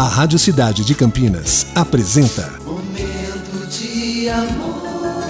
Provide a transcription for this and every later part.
A Rádio Cidade de Campinas apresenta Momento de amor.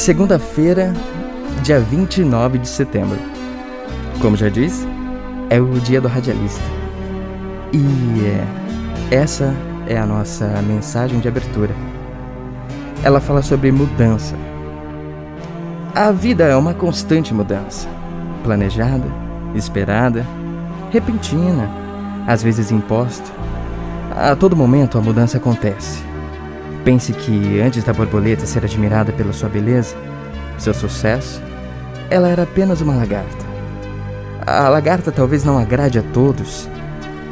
Segunda-feira, dia 29 de setembro. Como já disse, é o dia do radialista. E é, essa é a nossa mensagem de abertura. Ela fala sobre mudança. A vida é uma constante mudança. Planejada, esperada, repentina, às vezes imposta. A todo momento a mudança acontece. Pense que antes da borboleta ser admirada pela sua beleza, seu sucesso, ela era apenas uma lagarta. A lagarta talvez não agrade a todos,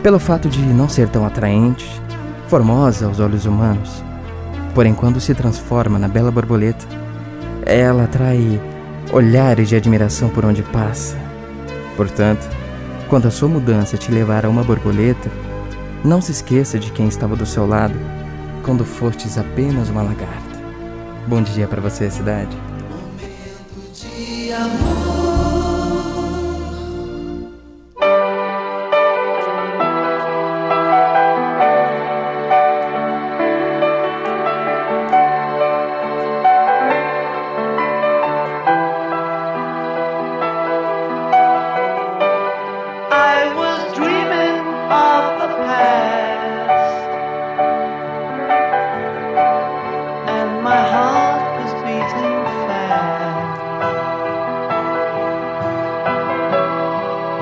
pelo fato de não ser tão atraente, formosa aos olhos humanos. Porém, quando se transforma na bela borboleta, ela atrai olhares de admiração por onde passa. Portanto, quando a sua mudança te levar a uma borboleta, não se esqueça de quem estava do seu lado quando fostes apenas uma lagarta. Bom dia para você, cidade.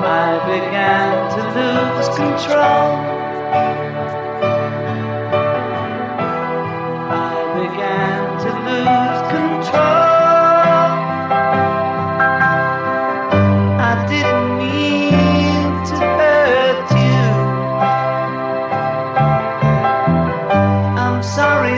I began to lose control. I began to lose control. I didn't mean to hurt you. I'm sorry